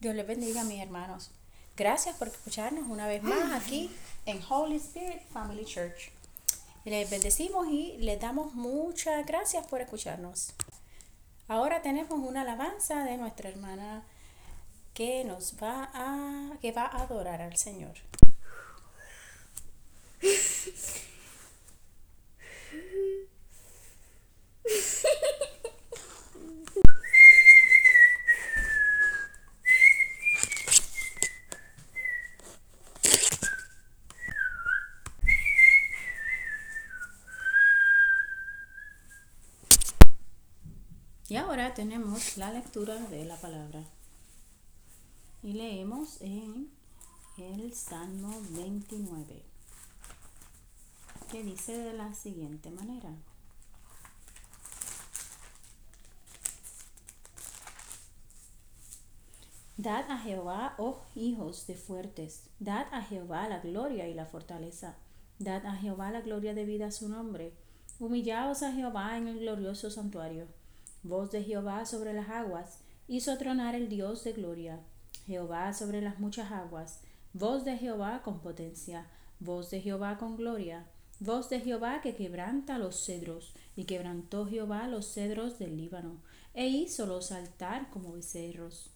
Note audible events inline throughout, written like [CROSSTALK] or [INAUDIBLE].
Dios les bendiga, mis hermanos. Gracias por escucharnos una vez más aquí en Holy Spirit Family Church. Les bendecimos y les damos muchas gracias por escucharnos. Ahora tenemos una alabanza de nuestra hermana que nos va a que va a adorar al Señor. Y ahora tenemos la lectura de la palabra. Y leemos en el Salmo 29, que dice de la siguiente manera. Dad a Jehová, oh hijos de fuertes, dad a Jehová la gloria y la fortaleza, dad a Jehová la gloria debida a su nombre, humillaos a Jehová en el glorioso santuario Voz de Jehová sobre las aguas, hizo tronar el Dios de gloria. Jehová sobre las muchas aguas, voz de Jehová con potencia, voz de Jehová con gloria, voz de Jehová que quebranta los cedros, y quebrantó Jehová los cedros del Líbano, e hízolos saltar como becerros.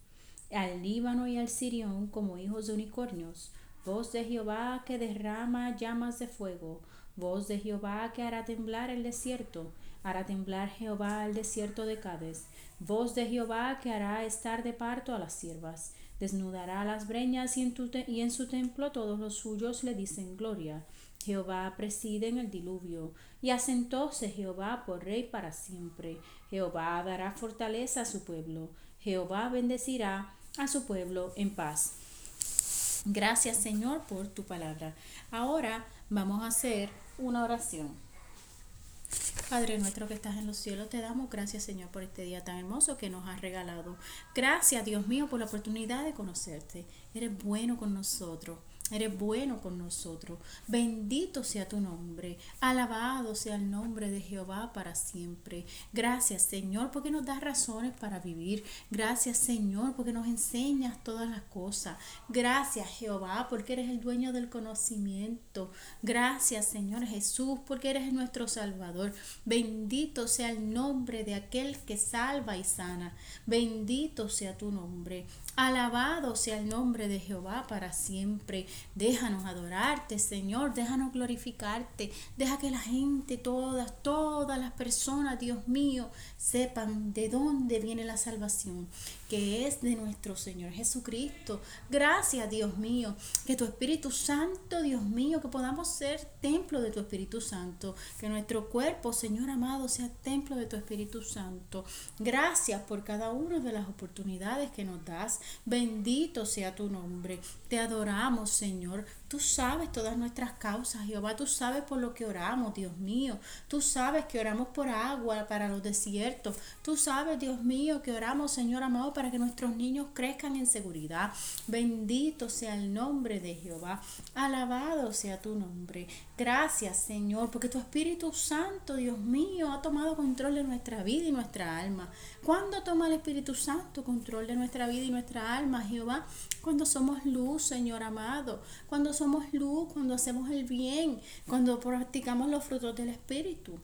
Al Líbano y al Sirión como hijos de unicornios, voz de Jehová que derrama llamas de fuego, voz de Jehová que hará temblar el desierto, hará temblar Jehová el desierto de Cádiz, voz de Jehová que hará estar de parto a las siervas, desnudará las breñas y en, y en su templo todos los suyos le dicen gloria. Jehová preside en el diluvio, y asentóse Jehová por rey para siempre. Jehová dará fortaleza a su pueblo, Jehová bendecirá a su pueblo en paz. Gracias Señor por tu palabra. Ahora vamos a hacer una oración. Padre nuestro que estás en los cielos, te damos gracias Señor por este día tan hermoso que nos has regalado. Gracias Dios mío por la oportunidad de conocerte. Eres bueno con nosotros. Eres bueno con nosotros. Bendito sea tu nombre. Alabado sea el nombre de Jehová para siempre. Gracias, Señor, porque nos das razones para vivir. Gracias, Señor, porque nos enseñas todas las cosas. Gracias, Jehová, porque eres el dueño del conocimiento. Gracias, Señor Jesús, porque eres nuestro Salvador. Bendito sea el nombre de aquel que salva y sana. Bendito sea tu nombre. Alabado sea el nombre de Jehová para siempre. Déjanos adorarte, Señor. Déjanos glorificarte. Deja que la gente, todas, todas las personas, Dios mío, sepan de dónde viene la salvación, que es de nuestro Señor Jesucristo. Gracias, Dios mío, que tu Espíritu Santo, Dios mío, que podamos ser templo de tu Espíritu Santo, que nuestro cuerpo, Señor amado, sea templo de tu Espíritu Santo. Gracias por cada una de las oportunidades que nos das. Bendito sea tu nombre. Te adoramos, Señor. Tú sabes todas nuestras causas, Jehová. Tú sabes por lo que oramos, Dios mío. Tú sabes que oramos por agua para los desiertos. Tú sabes, Dios mío, que oramos, Señor amado, para que nuestros niños crezcan en seguridad. Bendito sea el nombre de Jehová. Alabado sea tu nombre. Gracias, Señor, porque tu Espíritu Santo, Dios mío, ha tomado control de nuestra vida y nuestra alma. ¿Cuándo toma el Espíritu Santo control de nuestra vida y nuestra alma, Jehová? Cuando somos luz, Señor amado. Cuando somos luz, cuando hacemos el bien, cuando practicamos los frutos del Espíritu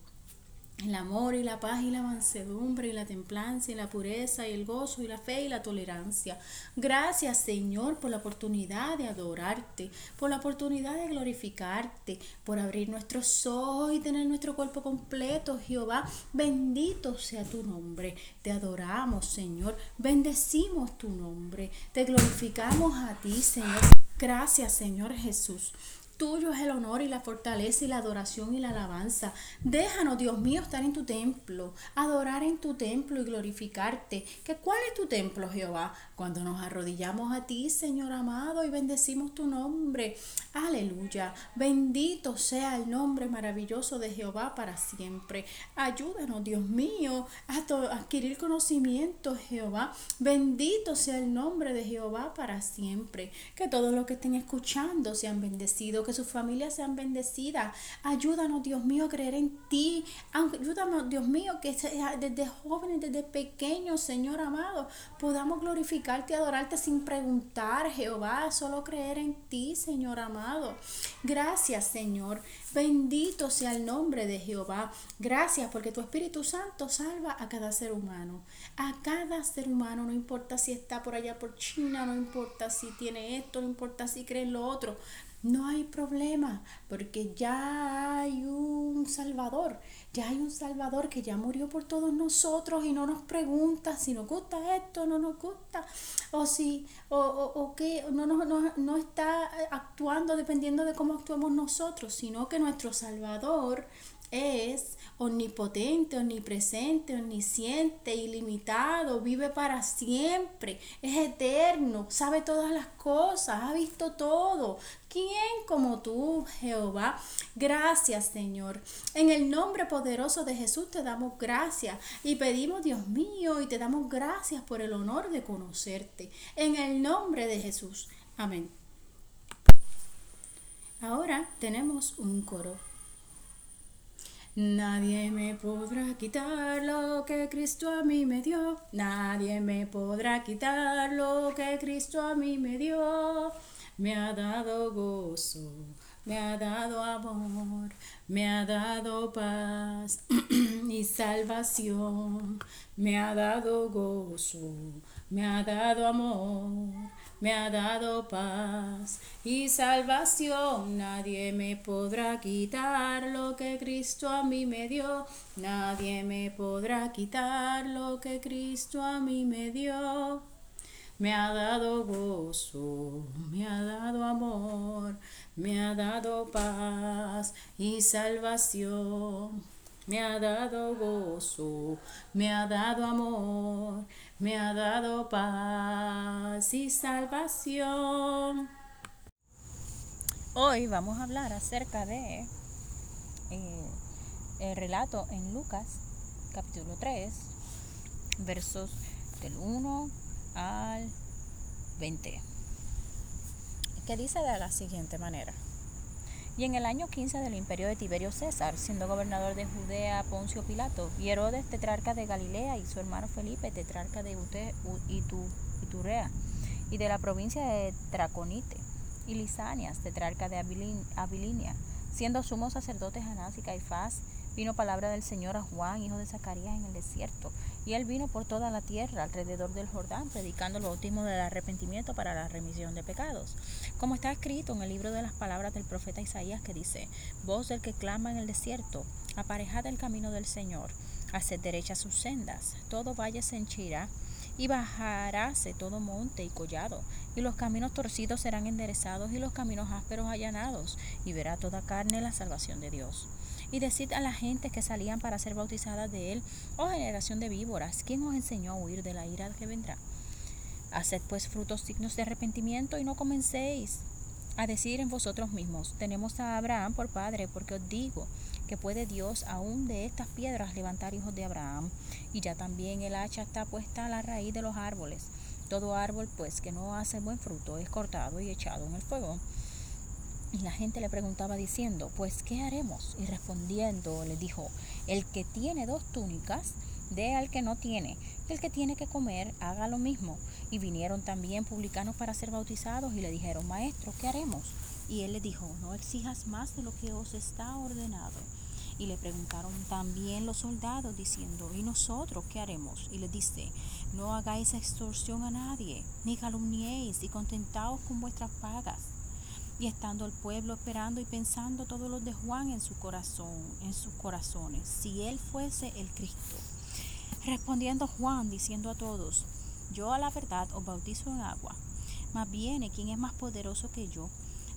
el amor y la paz y la mansedumbre y la templanza y la pureza y el gozo y la fe y la tolerancia. Gracias Señor por la oportunidad de adorarte, por la oportunidad de glorificarte, por abrir nuestros ojos y tener nuestro cuerpo completo, Jehová. Bendito sea tu nombre. Te adoramos Señor, bendecimos tu nombre, te glorificamos a ti Señor. Gracias Señor Jesús. Tuyo es el honor y la fortaleza y la adoración y la alabanza. Déjanos, Dios mío, estar en tu templo, adorar en tu templo y glorificarte. ¿Que ¿Cuál es tu templo, Jehová? Cuando nos arrodillamos a ti, Señor amado, y bendecimos tu nombre. Aleluya. Bendito sea el nombre maravilloso de Jehová para siempre. Ayúdanos, Dios mío, a adquirir conocimiento, Jehová. Bendito sea el nombre de Jehová para siempre. Que todos los que estén escuchando sean bendecidos que sus familias sean bendecidas. Ayúdanos, Dios mío, a creer en ti. Ayúdanos, Dios mío, que desde jóvenes, desde pequeños, Señor amado, podamos glorificarte y adorarte sin preguntar, Jehová, solo creer en ti, Señor amado. Gracias, Señor. Bendito sea el nombre de Jehová. Gracias porque tu Espíritu Santo salva a cada ser humano. A cada ser humano, no importa si está por allá por China, no importa si tiene esto, no importa si cree en lo otro. No hay problema, porque ya hay un Salvador, ya hay un Salvador que ya murió por todos nosotros y no nos pregunta si nos gusta esto, no nos gusta, o si, o, o, que no, no, no, no está actuando dependiendo de cómo actuemos nosotros, sino que nuestro Salvador es omnipotente, omnipresente, omnisciente, ilimitado, vive para siempre, es eterno, sabe todas las cosas, ha visto todo. ¿Quién como tú, Jehová? Gracias, Señor. En el nombre poderoso de Jesús te damos gracias y pedimos, Dios mío, y te damos gracias por el honor de conocerte. En el nombre de Jesús. Amén. Ahora tenemos un coro. Nadie me podrá quitar lo que Cristo a mí me dio. Nadie me podrá quitar lo que Cristo a mí me dio. Me ha dado gozo, me ha dado amor, me ha dado paz [CLEARS THROAT] y salvación. Me ha dado gozo, me ha dado amor me ha dado paz y salvación. Nadie me podrá quitar lo que Cristo a mí me dio. Nadie me podrá quitar lo que Cristo a mí me dio. Me ha dado gozo, me ha dado amor, me ha dado paz y salvación. Me ha dado gozo, me ha dado amor, me ha dado paz y salvación. Hoy vamos a hablar acerca de eh, el relato en Lucas capítulo 3, versos del 1 al 20, que dice de la siguiente manera. Y en el año 15 del imperio de Tiberio César, siendo gobernador de Judea Poncio Pilato, y Herodes tetrarca de Galilea, y su hermano Felipe tetrarca de Iturea, y de la provincia de Traconite, y Lisanias tetrarca de Abilinia, siendo sumos sacerdotes Anás y Caifás, vino palabra del Señor a Juan, hijo de Zacarías, en el desierto, y él vino por toda la tierra alrededor del Jordán, predicando el bautismo del arrepentimiento para la remisión de pecados. Como está escrito en el libro de las palabras del profeta Isaías que dice, voz del que clama en el desierto, aparejad el camino del Señor, haced derechas sus sendas, todo valle se henchirá y bajaráse todo monte y collado, y los caminos torcidos serán enderezados y los caminos ásperos allanados, y verá toda carne la salvación de Dios. Y decid a la gente que salían para ser bautizadas de él, oh generación de víboras, ¿quién os enseñó a huir de la ira que vendrá? Haced pues frutos dignos de arrepentimiento y no comencéis a decir en vosotros mismos, tenemos a Abraham por padre, porque os digo que puede Dios aún de estas piedras levantar hijos de Abraham. Y ya también el hacha está puesta a la raíz de los árboles. Todo árbol pues que no hace buen fruto es cortado y echado en el fuego. Y la gente le preguntaba diciendo, pues ¿qué haremos? Y respondiendo le dijo, el que tiene dos túnicas, dé al que no tiene, el que tiene que comer, haga lo mismo. Y vinieron también publicanos para ser bautizados y le dijeron, maestro, ¿qué haremos? Y él le dijo, no exijas más de lo que os está ordenado. Y le preguntaron también los soldados diciendo, ¿y nosotros qué haremos? Y le dice, no hagáis extorsión a nadie, ni calumniéis, y contentaos con vuestras pagas y estando el pueblo esperando y pensando todos los de Juan en su corazón, en sus corazones, si él fuese el Cristo. Respondiendo Juan, diciendo a todos, yo a la verdad os bautizo en agua, mas viene quien es más poderoso que yo,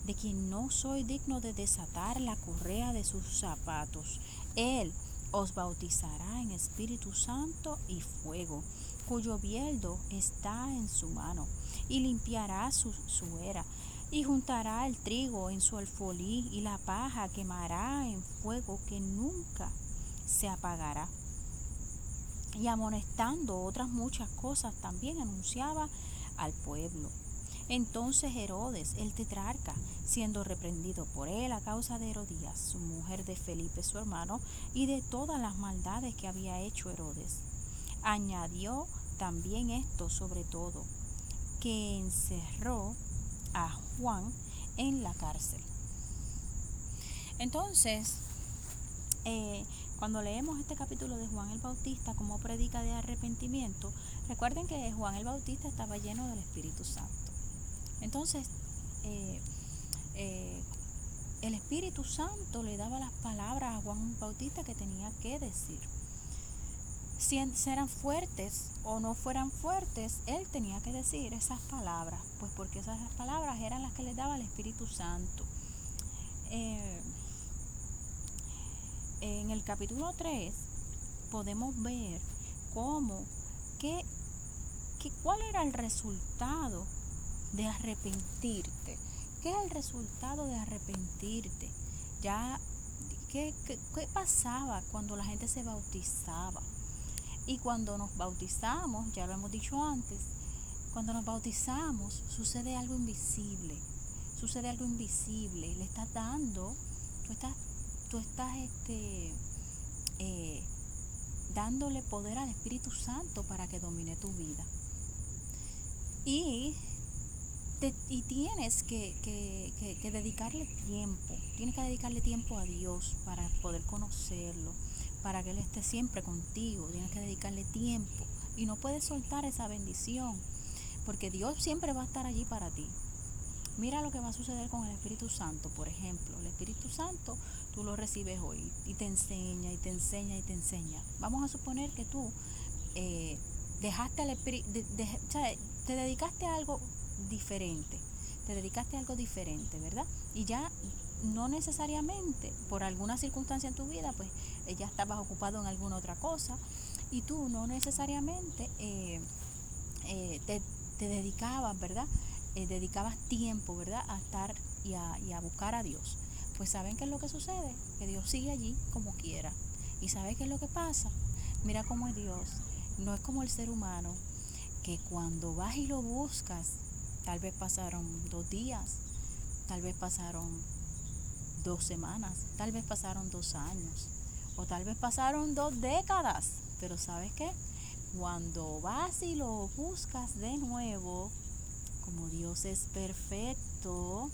de quien no soy digno de desatar la correa de sus zapatos. Él os bautizará en Espíritu Santo y fuego, cuyo bieldo está en su mano, y limpiará su suera y juntará el trigo en su alfolí y la paja quemará en fuego que nunca se apagará. Y amonestando otras muchas cosas también anunciaba al pueblo. Entonces Herodes, el tetrarca, siendo reprendido por él a causa de Herodías, su mujer de Felipe su hermano, y de todas las maldades que había hecho Herodes, añadió también esto sobre todo, que encerró a Juan en la cárcel. Entonces, eh, cuando leemos este capítulo de Juan el Bautista como predica de arrepentimiento, recuerden que Juan el Bautista estaba lleno del Espíritu Santo. Entonces, eh, eh, el Espíritu Santo le daba las palabras a Juan Bautista que tenía que decir. Si eran fuertes o no fueran fuertes, él tenía que decir esas palabras, pues porque esas palabras eran las que le daba el Espíritu Santo. Eh, en el capítulo 3 podemos ver cómo, que, cuál era el resultado de arrepentirte. ¿Qué es el resultado de arrepentirte? Ya, ¿qué, qué, qué pasaba cuando la gente se bautizaba? Y cuando nos bautizamos, ya lo hemos dicho antes, cuando nos bautizamos sucede algo invisible, sucede algo invisible, le estás dando, tú estás tú estás este, eh, dándole poder al Espíritu Santo para que domine tu vida. Y, y tienes que, que, dedicarle tiempo, tienes que dedicarle tiempo a Dios para poder conocerlo, para que Él esté siempre contigo, tienes que dedicarle tiempo y no puedes soltar esa bendición, porque Dios siempre va a estar allí para ti. Mira lo que va a suceder con el Espíritu Santo, por ejemplo. El Espíritu Santo tú lo recibes hoy y te enseña y te enseña y te enseña. Vamos a suponer que tú eh, dejaste al Espíritu, te dedicaste a algo diferente, te dedicaste a algo diferente, ¿verdad? Y ya no necesariamente por alguna circunstancia en tu vida, pues eh, ya estabas ocupado en alguna otra cosa y tú no necesariamente eh, te, te dedicabas, ¿verdad? Eh, dedicabas tiempo, ¿verdad?, a estar y a, y a buscar a Dios. Pues ¿saben qué es lo que sucede? Que Dios sigue allí como quiera. ¿Y sabe qué es lo que pasa? Mira cómo es Dios. No es como el ser humano, que cuando vas y lo buscas, tal vez pasaron dos días, tal vez pasaron dos semanas, tal vez pasaron dos años, o tal vez pasaron dos décadas. Pero ¿sabes qué? Cuando vas y lo buscas de nuevo, como Dios es perfecto,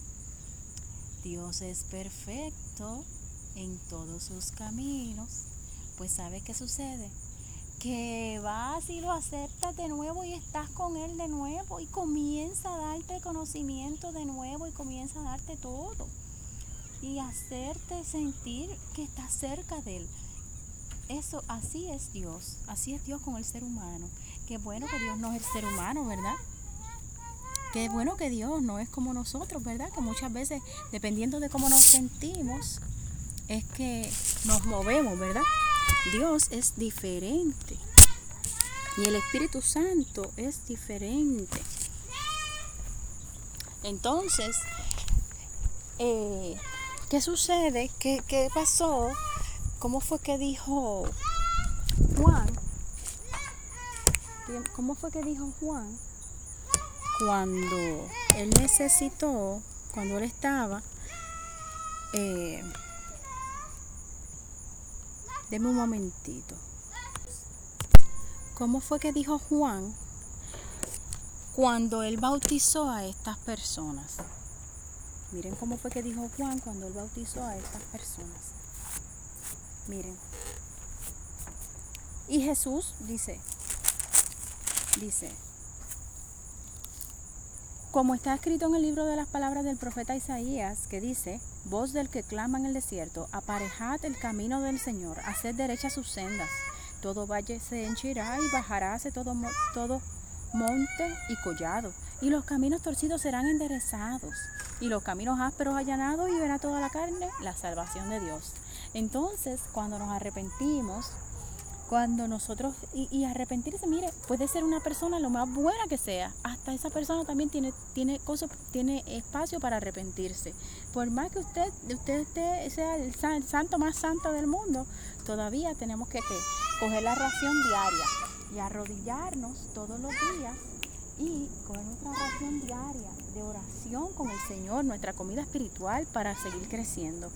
Dios es perfecto en todos sus caminos, pues ¿sabes qué sucede? Que vas y lo aceptas de nuevo y estás con Él de nuevo y comienza a darte conocimiento de nuevo y comienza a darte todo y hacerte sentir que estás cerca de Él. Eso, así es Dios, así es Dios con el ser humano. Qué bueno que Dios no es el ser humano, ¿verdad? Qué bueno que Dios no es como nosotros, ¿verdad? Que muchas veces, dependiendo de cómo nos sentimos, es que nos movemos, ¿verdad? Dios es diferente. Y el Espíritu Santo es diferente. Entonces, eh, ¿qué sucede? ¿Qué, ¿Qué pasó? ¿Cómo fue que dijo Juan? ¿Cómo fue que dijo Juan? cuando él necesitó, cuando él estaba, eh, deme un momentito. ¿Cómo fue que dijo Juan cuando él bautizó a estas personas? Miren cómo fue que dijo Juan cuando él bautizó a estas personas. Miren. Y Jesús dice, dice, como está escrito en el libro de las palabras del profeta Isaías, que dice, voz del que clama en el desierto, aparejad el camino del Señor, haced derechas sus sendas. Todo valle se henchirá y bajaráse todo, todo monte y collado, y los caminos torcidos serán enderezados, y los caminos ásperos allanados, y verá toda la carne la salvación de Dios. Entonces, cuando nos arrepentimos, cuando nosotros, y, arrepentirse, mire, puede ser una persona lo más buena que sea, hasta esa persona también tiene, tiene cosas, tiene espacio para arrepentirse. Por más que usted, usted sea el, santo más santo del mundo, todavía tenemos que, coger la ración diaria y arrodillarnos todos los días y nuestra nuestra oración diaria, de oración con el Señor, nuestra comida espiritual para seguir creciendo.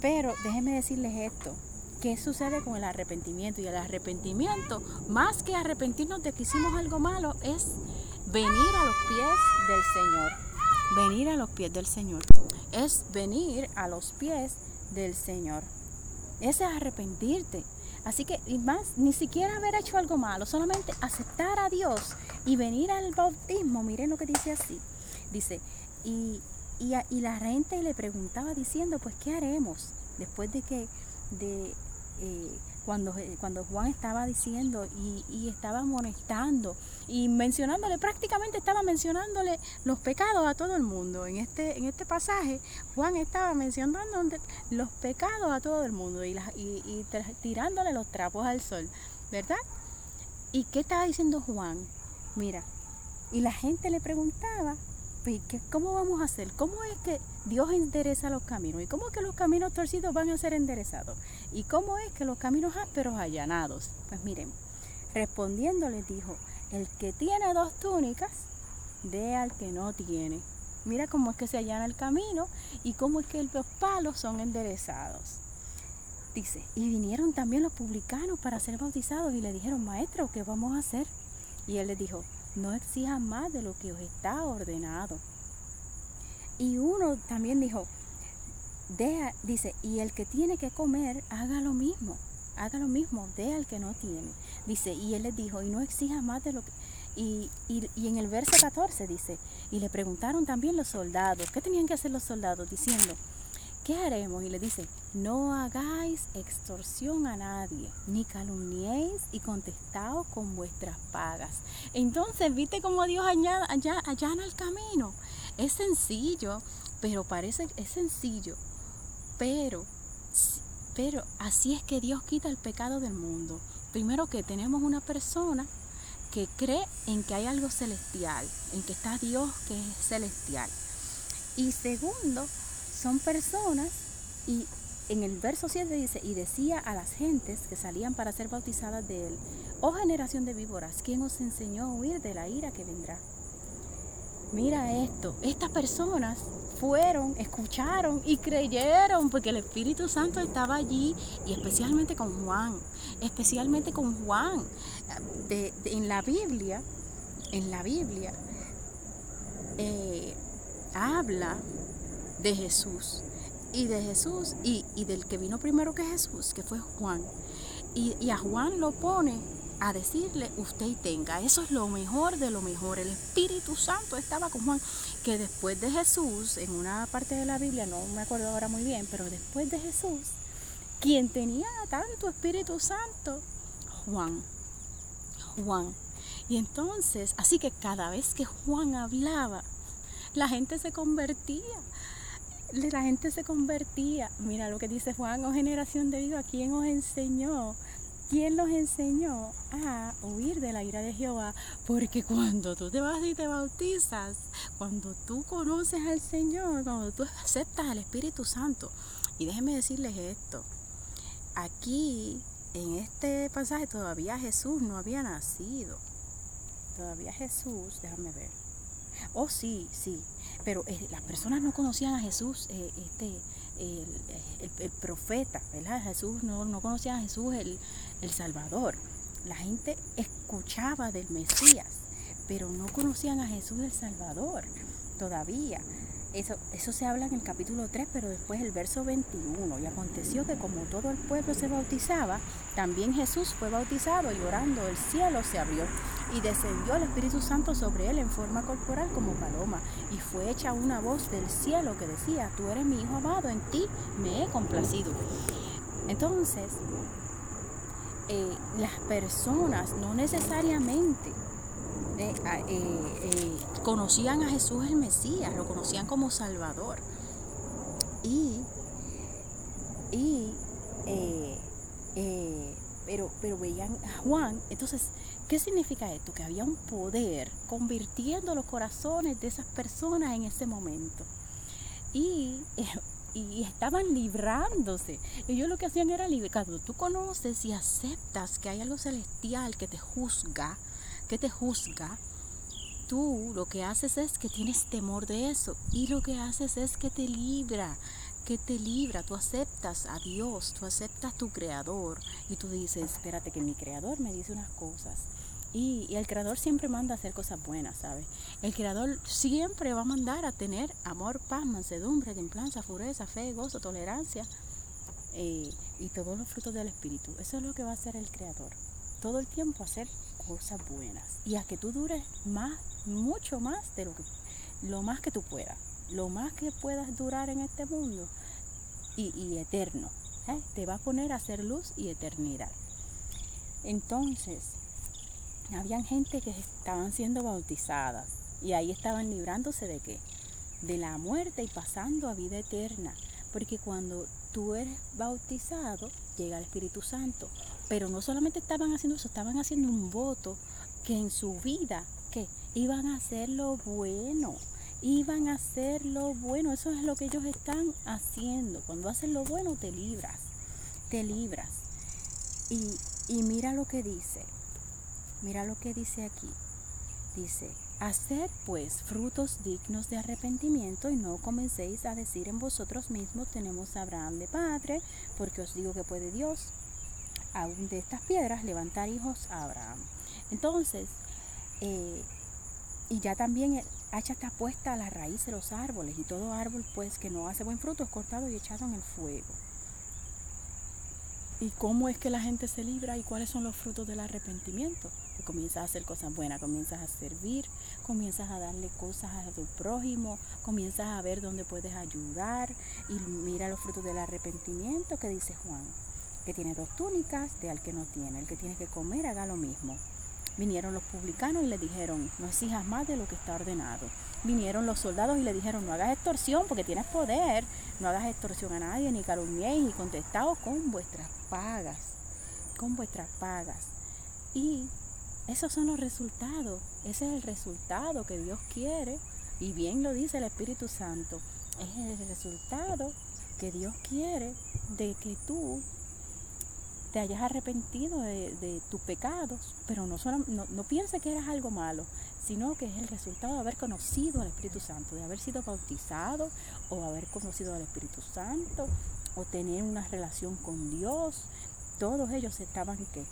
Pero déjenme decirles esto, ¿qué sucede con el arrepentimiento? Y el arrepentimiento, más que arrepentirnos de que hicimos algo malo, es venir a los pies del Señor. Venir a los pies del Señor. Es venir a los pies del Señor. Ese es arrepentirte. Así que, y más, ni siquiera haber hecho algo malo, solamente aceptar a Dios y venir al bautismo. Miren lo que dice así. Dice, y, y, la gente le preguntaba diciendo, pues, ¿qué haremos? Después de que, de, eh, cuando, eh, cuando Juan estaba diciendo y, y, estaba amonestando y mencionándole, prácticamente estaba mencionándole los pecados a todo el mundo. En este, en este pasaje, Juan estaba mencionando los pecados a todo el mundo y, y tirándole los trapos al sol, ¿verdad? ¿Y qué estaba diciendo Juan? Mira, y la gente le preguntaba ¿cómo vamos a hacer? ¿Cómo es que Dios endereza los caminos? ¿Y cómo es que los caminos torcidos van a ser enderezados? ¿Y cómo es que los caminos ásperos allanados? Pues miren, respondiendo les dijo, el que tiene dos túnicas, dé al que no tiene. Mira cómo es que se allana el camino y cómo es que los palos son enderezados. Dice, y vinieron también los publicanos para ser bautizados y le dijeron, maestro, ¿qué vamos a hacer? Y él les dijo, no exijan más de lo que os está ordenado. Y uno también dijo, deja, dice, y el que tiene que comer, haga lo mismo, haga lo mismo, dé al que no tiene. Dice, y él les dijo, y no exija más de lo que... Y, y, y en el verso 14 dice, y le preguntaron también los soldados, ¿qué tenían que hacer los soldados? Diciendo, ¿qué haremos? Y le dice, no hagáis extorsión a nadie, ni calumniéis y contestaos con vuestras pagas. Entonces, ¿viste cómo Dios allá, allana el camino? Es sencillo, pero parece, es sencillo, pero, pero así es que Dios quita el pecado del mundo. Primero que tenemos una persona que cree en que hay algo celestial, en que está Dios que es celestial. Y segundo, son personas y en el verso 7 dice, y decía a las gentes que salían para ser bautizadas de él, oh generación de víboras, ¿quién os enseñó a huir de la ira que vendrá? Mira esto, estas personas fueron, escucharon y creyeron porque el Espíritu Santo estaba allí y especialmente con Juan, especialmente con Juan. en la Biblia, en la Biblia, eh, habla de Jesús y de Jesús y, del que vino primero que Jesús, que fue Juan. Y, y, a Juan lo pone a decirle, usted y tenga, eso es lo mejor de lo mejor. El Espíritu Santo estaba con Juan, que después de Jesús, en una parte de la Biblia, no me acuerdo ahora muy bien, pero después de Jesús, quien tenía tanto Espíritu Santo, Juan. Juan. Y entonces, así que cada vez que Juan hablaba, la gente se convertía la gente se convertía. Mira lo que dice Juan, o oh, generación de vida, ¿quién os enseñó? ¿Quién los enseñó a huir de la ira de Jehová? Porque cuando tú te vas y te bautizas, cuando tú conoces al Señor, cuando tú aceptas al Espíritu Santo, y déjenme decirles esto, aquí en este pasaje todavía Jesús no había nacido. Todavía Jesús, déjame ver. Oh, sí, sí, pero eh, las personas no conocían a Jesús, eh, este, el, profeta, ¿verdad? Jesús no, no conocían a Jesús el, el Salvador. La gente escuchaba del Mesías, pero no conocían a Jesús el Salvador todavía. Eso, eso se habla en el capítulo 3, pero después el verso 21. Y aconteció que como todo el pueblo se bautizaba, también Jesús fue bautizado y orando el cielo se abrió y descendió el Espíritu Santo sobre él en forma corporal como paloma. Y fue hecha una voz del cielo que decía, tú eres mi Hijo amado, en ti me he complacido. Entonces, eh, las personas no necesariamente eh, eh, conocían a Jesús el Mesías, lo conocían como Salvador. Y, y eh, pero, pero veían a Juan. Entonces, ¿qué significa esto? Que había un poder convirtiendo los corazones de esas personas en ese momento. Y, y estaban librándose. Ellos lo que hacían era librar. Cuando tú conoces y aceptas que hay algo celestial que te juzga, te juzga, tú lo que haces es que tienes temor de eso y lo que haces es que te libra, que te libra, tú aceptas a Dios, tú aceptas a tu creador y tú dices, espérate que mi creador me dice unas cosas. Y, y, el creador siempre manda a hacer cosas buenas, ¿sabes? El creador siempre va a mandar a tener amor, paz, mansedumbre, templanza, pureza, fe, gozo, tolerancia eh, y todos los frutos del espíritu. Eso es lo que va a hacer el creador. Todo el tiempo hacer cosas buenas y a que tú dures más, mucho más de lo que, lo más que tú puedas lo más que puedas durar en este mundo y, eterno. ¿eh? Te va a poner a hacer luz y eternidad. Entonces, habían gente que estaban siendo bautizadas y ahí estaban librándose de qué? De la muerte y pasando a vida eterna. Porque cuando tú eres bautizado, llega el Espíritu Santo. Pero no solamente estaban haciendo eso, estaban haciendo un voto que en su vida, que iban a hacer lo bueno iban a hacer lo bueno. Eso es lo que ellos están haciendo. Cuando hacen lo bueno te libras, te libras. Y, y mira lo que dice, mira lo que dice aquí. Dice, hacer pues frutos dignos de arrepentimiento y no comencéis a decir en vosotros mismos tenemos a Abraham de padre, porque os digo que puede Dios aún de estas piedras levantar hijos a Abraham. Entonces, eh, y ya también el hacha está puesta a la raíz de los árboles y todo árbol pues que no hace buen fruto es cortado y echado en el fuego. ¿Y cómo es que la gente se libra y cuáles son los frutos del arrepentimiento? Que comienzas a hacer cosas buenas, comienzas a servir, comienzas a darle cosas a tu prójimo, comienzas a ver dónde puedes ayudar y mira los frutos del arrepentimiento que dice Juan, que tiene dos túnicas de al que no tiene, el que tiene que comer haga lo mismo. Vinieron los publicanos y le dijeron, no exijas más de lo que está ordenado. Vinieron los soldados y le dijeron, no hagas extorsión porque tienes poder, no hagas extorsión a nadie, ni calumniéis, y contestaos con vuestras pagas, con vuestras pagas. Y esos son los resultados, ese es el resultado que Dios quiere, y bien lo dice el Espíritu Santo, es el resultado que Dios quiere de que tú te hayas arrepentido de, tus pecados, pero no, solo, no, pienses que eras algo malo, sino que es el resultado de haber conocido al Espíritu Santo, de haber sido bautizado o haber conocido al Espíritu Santo o tener una relación con Dios. Todos ellos estaban que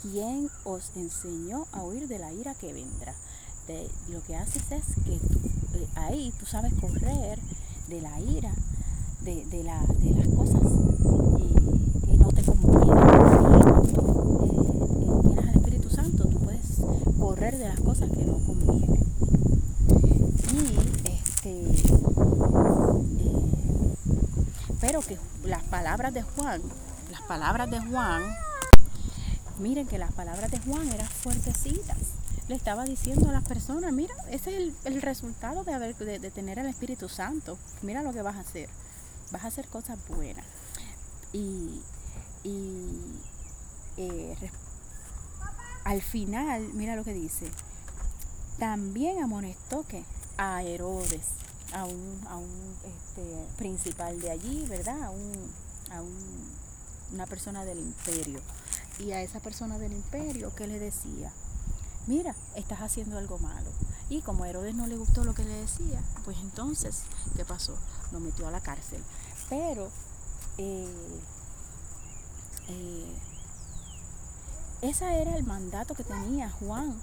¿Quién os enseñó a huir de la ira que vendrá? De, lo que haces es que eh, ahí tú sabes correr de la ira, de, de las cosas te conviene. Eh, tienes al Espíritu Santo, tú puedes correr de las cosas que no convienen. Y este, eh, pero que las palabras de Juan, las palabras de Juan, miren que las palabras de Juan eran fuertecitas. Le estaba diciendo a las personas, mira, ese es el, resultado de, haber, de tener el Espíritu Santo. Mira lo que vas a hacer. Vas a hacer cosas buenas. Y, y eh, al final, mira lo que dice, también amonestó que a Herodes, a un, a un este, principal de allí, ¿verdad? A, un, a un, una persona del imperio. Y a esa persona del imperio, ¿qué le decía? Mira, estás haciendo algo malo. Y como Herodes no le gustó lo que le decía, pues entonces, ¿qué pasó? Lo metió a la cárcel. Pero eh, eh, ese era el mandato que tenía Juan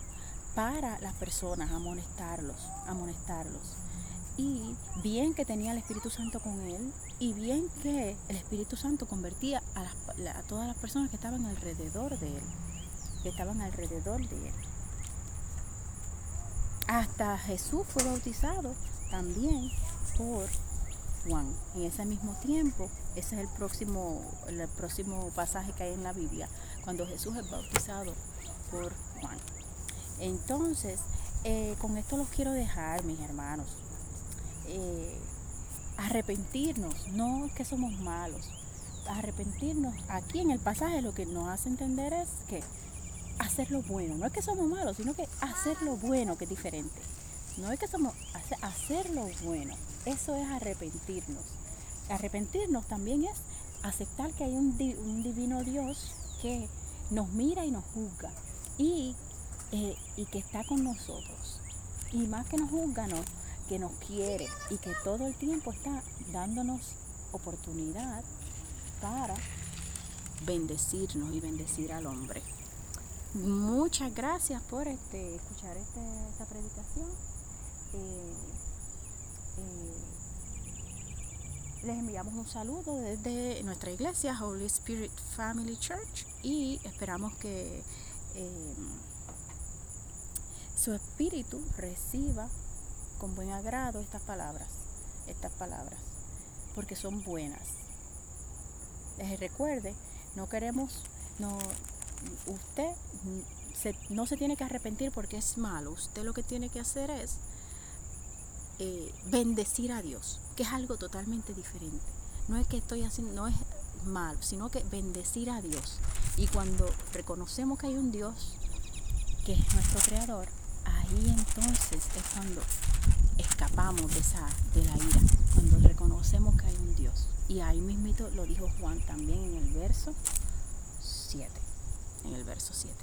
para las personas, amonestarlos, amonestarlos. Y bien que tenía el Espíritu Santo con él, y bien que el Espíritu Santo convertía a, a todas las personas que estaban alrededor de él, que estaban alrededor de él. Hasta Jesús fue bautizado también por Juan. En ese mismo tiempo, ese es el próximo, el próximo pasaje que hay en la Biblia, cuando Jesús es bautizado por Juan. Entonces, eh, con esto los quiero dejar, mis hermanos. Eh, arrepentirnos, no que somos malos. Arrepentirnos, aquí en el pasaje lo que nos hace entender es que hacer lo bueno, no es que somos malos, sino que hacer lo bueno, que es diferente. No es que somos hacer lo bueno. Eso es arrepentirnos. Arrepentirnos también es aceptar que hay un, divino Dios que nos mira y nos juzga. Y eh, y que está con nosotros. Y más que nos juzga, no, que nos quiere y que todo el tiempo está dándonos oportunidad para bendecirnos y bendecir al hombre. Muchas gracias por este, escuchar este, esta predicación. Eh, eh, les enviamos un saludo desde nuestra iglesia, Holy Spirit Family Church, y esperamos que eh, su espíritu reciba con buen agrado estas palabras, estas palabras, porque son buenas. Les recuerde, no queremos, no, usted no se tiene que arrepentir porque es malo. Usted lo que tiene que hacer es eh, bendecir a Dios, que es algo totalmente diferente. No es que estoy haciendo, no es mal, sino que bendecir a Dios. Y cuando reconocemos que hay un Dios que es nuestro creador, ahí entonces es cuando escapamos de esa de la ira, cuando reconocemos que hay un Dios. Y ahí mismito lo dijo Juan también en el verso 7. En el verso 7.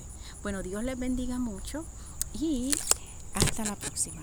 Bueno, Dios les bendiga mucho y hasta la próxima.